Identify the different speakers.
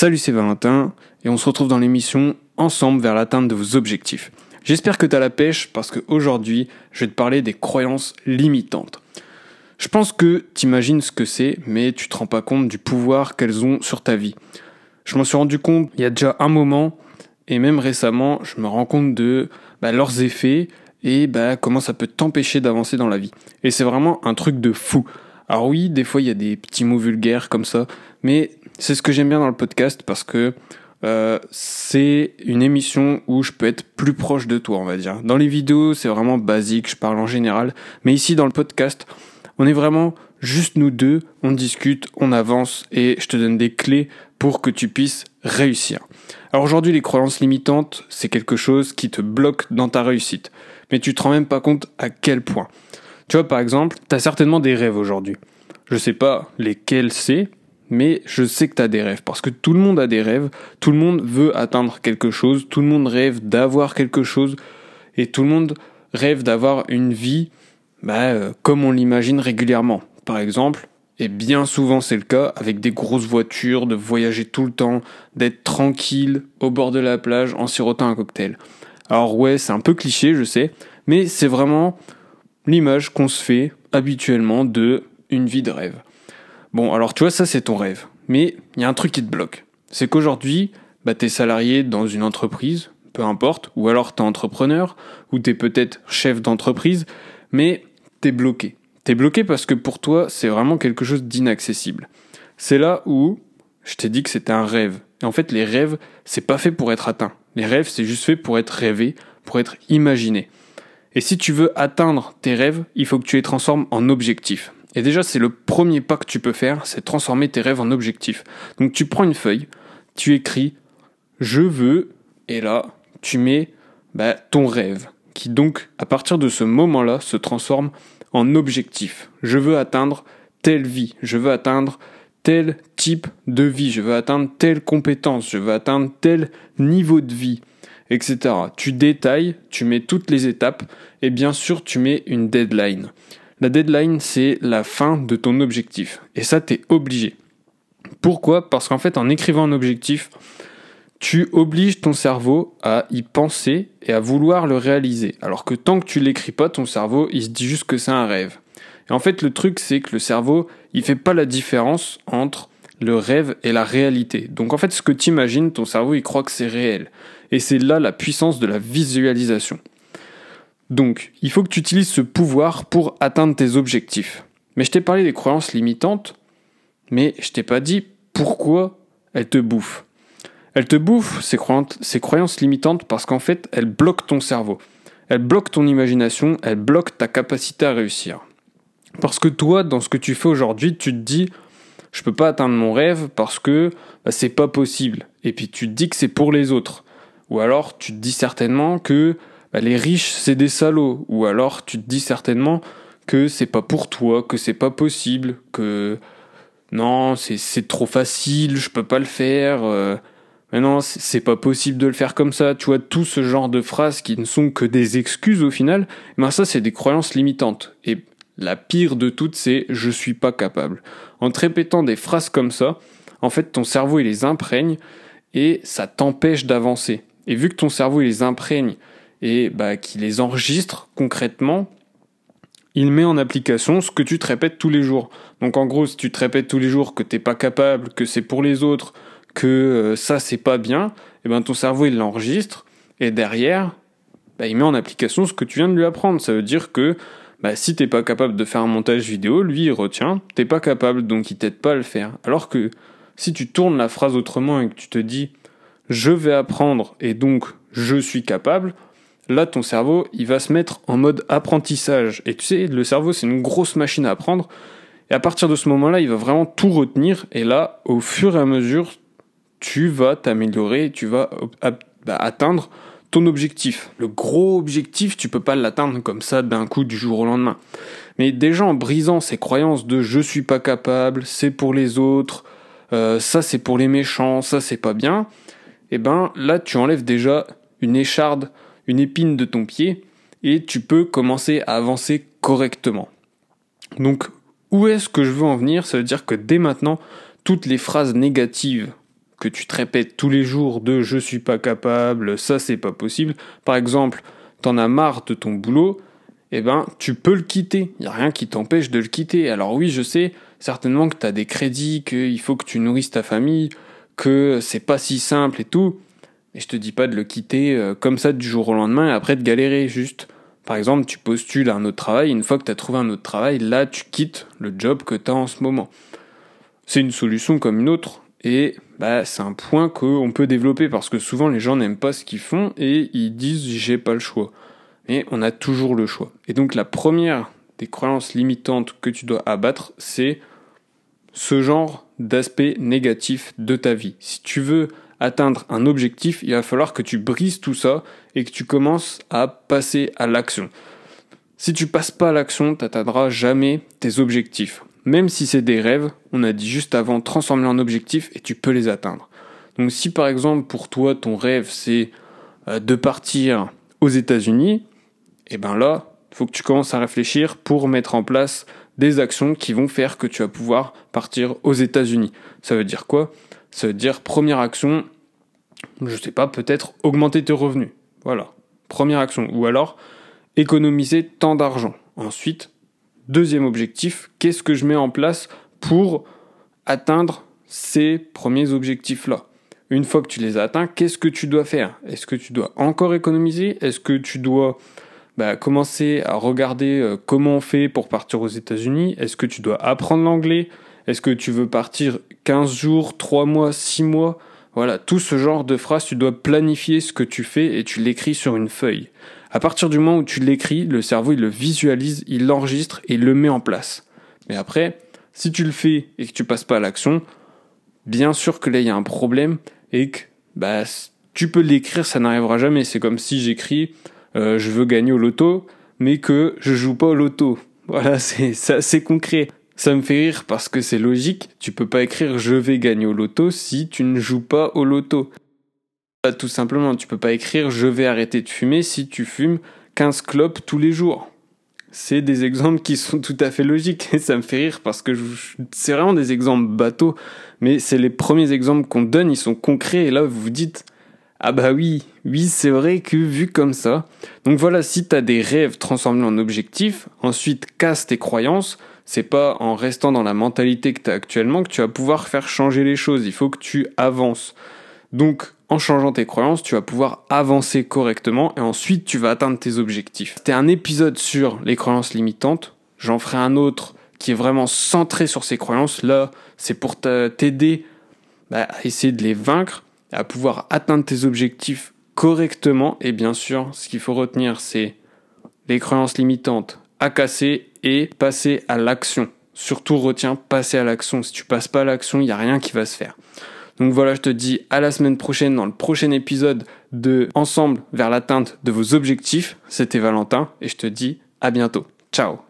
Speaker 1: Salut, c'est Valentin et on se retrouve dans l'émission Ensemble vers l'atteinte de vos objectifs. J'espère que tu as la pêche parce qu'aujourd'hui, je vais te parler des croyances limitantes. Je pense que tu ce que c'est, mais tu te rends pas compte du pouvoir qu'elles ont sur ta vie. Je m'en suis rendu compte il y a déjà un moment, et même récemment, je me rends compte de bah, leurs effets et bah, comment ça peut t'empêcher d'avancer dans la vie. Et c'est vraiment un truc de fou. Alors oui, des fois il y a des petits mots vulgaires comme ça, mais c'est ce que j'aime bien dans le podcast parce que euh, c'est une émission où je peux être plus proche de toi, on va dire. Dans les vidéos, c'est vraiment basique, je parle en général, mais ici dans le podcast, on est vraiment juste nous deux, on discute, on avance et je te donne des clés pour que tu puisses réussir. Alors aujourd'hui, les croyances limitantes, c'est quelque chose qui te bloque dans ta réussite, mais tu te rends même pas compte à quel point. Tu vois, par exemple, tu as certainement des rêves aujourd'hui. Je sais pas lesquels c'est, mais je sais que tu as des rêves. Parce que tout le monde a des rêves, tout le monde veut atteindre quelque chose, tout le monde rêve d'avoir quelque chose, et tout le monde rêve d'avoir une vie bah, euh, comme on l'imagine régulièrement. Par exemple, et bien souvent c'est le cas, avec des grosses voitures, de voyager tout le temps, d'être tranquille au bord de la plage en sirotant un cocktail. Alors ouais, c'est un peu cliché, je sais, mais c'est vraiment l'image qu'on se fait habituellement de une vie de rêve. Bon, alors tu vois, ça c'est ton rêve. Mais il y a un truc qui te bloque. C'est qu'aujourd'hui, bah, tu es salarié dans une entreprise, peu importe, ou alors tu es entrepreneur, ou tu es peut-être chef d'entreprise, mais tu es bloqué. Tu es bloqué parce que pour toi, c'est vraiment quelque chose d'inaccessible. C'est là où je t'ai dit que c'était un rêve. Et en fait, les rêves, c'est pas fait pour être atteint. Les rêves, c'est juste fait pour être rêvé, pour être imaginé. Et si tu veux atteindre tes rêves, il faut que tu les transformes en objectifs. Et déjà, c'est le premier pas que tu peux faire, c'est transformer tes rêves en objectifs. Donc tu prends une feuille, tu écris je veux, et là, tu mets bah, ton rêve, qui donc, à partir de ce moment-là, se transforme en objectif. Je veux atteindre telle vie, je veux atteindre tel type de vie, je veux atteindre telle compétence, je veux atteindre tel niveau de vie, etc. Tu détailles, tu mets toutes les étapes, et bien sûr, tu mets une deadline. La deadline, c'est la fin de ton objectif. Et ça, tu es obligé. Pourquoi? Parce qu'en fait, en écrivant un objectif, tu obliges ton cerveau à y penser et à vouloir le réaliser. Alors que tant que tu l'écris pas, ton cerveau, il se dit juste que c'est un rêve. Et en fait, le truc, c'est que le cerveau, il fait pas la différence entre le rêve et la réalité. Donc en fait, ce que tu imagines, ton cerveau, il croit que c'est réel. Et c'est là la puissance de la visualisation. Donc, il faut que tu utilises ce pouvoir pour atteindre tes objectifs. Mais je t'ai parlé des croyances limitantes, mais je t'ai pas dit pourquoi elles te bouffent. Elles te bouffent, ces croyances, ces croyances limitantes, parce qu'en fait, elles bloquent ton cerveau. Elles bloquent ton imagination, elles bloquent ta capacité à réussir. Parce que toi, dans ce que tu fais aujourd'hui, tu te dis, je peux pas atteindre mon rêve parce que bah, c'est pas possible. Et puis tu te dis que c'est pour les autres. Ou alors tu te dis certainement que bah, les riches c'est des salauds, ou alors tu te dis certainement que c'est pas pour toi, que c'est pas possible, que non, c'est trop facile, je peux pas le faire, euh, mais non, c'est pas possible de le faire comme ça, tu vois, tout ce genre de phrases qui ne sont que des excuses au final, ben ça c'est des croyances limitantes. Et la pire de toutes, c'est je suis pas capable. En te répétant des phrases comme ça, en fait ton cerveau il les imprègne et ça t'empêche d'avancer. Et vu que ton cerveau les imprègne et bah, qui les enregistre concrètement, il met en application ce que tu te répètes tous les jours. Donc en gros, si tu te répètes tous les jours que t'es pas capable, que c'est pour les autres, que euh, ça c'est pas bien, et eh ben ton cerveau il l'enregistre et derrière, bah, il met en application ce que tu viens de lui apprendre. Ça veut dire que bah, si t'es pas capable de faire un montage vidéo, lui il retient, t'es pas capable donc il t'aide pas à le faire. Alors que si tu tournes la phrase autrement et que tu te dis je vais apprendre et donc je suis capable, là ton cerveau il va se mettre en mode apprentissage. Et tu sais, le cerveau c'est une grosse machine à apprendre. Et à partir de ce moment-là, il va vraiment tout retenir. Et là, au fur et à mesure, tu vas t'améliorer, tu vas bah, atteindre ton objectif. Le gros objectif, tu peux pas l'atteindre comme ça d'un coup du jour au lendemain. Mais déjà en brisant ces croyances de je suis pas capable, c'est pour les autres, euh, ça c'est pour les méchants, ça c'est pas bien, eh ben là tu enlèves déjà une écharde une épine de ton pied et tu peux commencer à avancer correctement. Donc, où est-ce que je veux en venir? Ça veut dire que dès maintenant, toutes les phrases négatives que tu te répètes tous les jours de je suis pas capable, ça c'est pas possible. Par exemple, t'en as marre de ton boulot, eh ben tu peux le quitter. Il y a rien qui t'empêche de le quitter. Alors oui, je sais certainement que tu as des crédits, qu'il faut que tu nourrisses ta famille, que c'est pas si simple et tout. Mais je te dis pas de le quitter euh, comme ça du jour au lendemain et après de galérer juste. Par exemple, tu postules à un autre travail, une fois que tu as trouvé un autre travail, là tu quittes le job que tu as en ce moment. C'est une solution comme une autre et bah, c'est un point qu'on peut développer parce que souvent les gens n'aiment pas ce qu'ils font et ils disent j'ai pas le choix. Mais on a toujours le choix. Et donc la première des croyances limitantes que tu dois abattre, c'est ce genre d'aspect négatif de ta vie. Si tu veux atteindre un objectif, il va falloir que tu brises tout ça et que tu commences à passer à l'action. Si tu passes pas à l'action, tu n'atteindras jamais tes objectifs. Même si c'est des rêves, on a dit juste avant, transformer en objectifs et tu peux les atteindre. Donc si par exemple pour toi ton rêve c'est euh, de partir aux États-Unis, et eh ben là, il faut que tu commences à réfléchir pour mettre en place des actions qui vont faire que tu vas pouvoir partir aux États-Unis. Ça veut dire quoi? Ça veut dire première action, je sais pas, peut-être augmenter tes revenus. Voilà, première action. Ou alors économiser tant d'argent. Ensuite, deuxième objectif, qu'est-ce que je mets en place pour atteindre ces premiers objectifs-là? Une fois que tu les as atteints, qu'est-ce que tu dois faire? Est-ce que tu dois encore économiser? Est-ce que tu dois bah, commencer à regarder euh, comment on fait pour partir aux États-Unis. Est-ce que tu dois apprendre l'anglais? Est-ce que tu veux partir 15 jours, 3 mois, 6 mois? Voilà, tout ce genre de phrases, tu dois planifier ce que tu fais et tu l'écris sur une feuille. À partir du moment où tu l'écris, le cerveau il le visualise, il l'enregistre et il le met en place. Mais après, si tu le fais et que tu passes pas à l'action, bien sûr que là il y a un problème et que bah tu peux l'écrire, ça n'arrivera jamais. C'est comme si j'écris euh, je veux gagner au loto, mais que je joue pas au loto. Voilà, c'est assez concret. Ça me fait rire parce que c'est logique. Tu peux pas écrire je vais gagner au loto si tu ne joues pas au loto. Tout simplement, tu peux pas écrire je vais arrêter de fumer si tu fumes 15 clopes tous les jours. C'est des exemples qui sont tout à fait logiques et ça me fait rire parce que c'est vraiment des exemples bateaux, mais c'est les premiers exemples qu'on donne, ils sont concrets et là vous vous dites ah bah oui, oui, c'est vrai que vu comme ça. Donc voilà, si tu as des rêves transformés en objectifs, ensuite casse tes croyances, c'est pas en restant dans la mentalité que tu as actuellement que tu vas pouvoir faire changer les choses, il faut que tu avances. Donc en changeant tes croyances, tu vas pouvoir avancer correctement et ensuite tu vas atteindre tes objectifs. C'était un épisode sur les croyances limitantes, j'en ferai un autre qui est vraiment centré sur ces croyances. Là, c'est pour t'aider bah, à essayer de les vaincre à pouvoir atteindre tes objectifs correctement. Et bien sûr, ce qu'il faut retenir, c'est les croyances limitantes à casser et passer à l'action. Surtout retiens passer à l'action. Si tu passes pas à l'action, il n'y a rien qui va se faire. Donc voilà, je te dis à la semaine prochaine dans le prochain épisode de Ensemble vers l'atteinte de vos objectifs. C'était Valentin et je te dis à bientôt. Ciao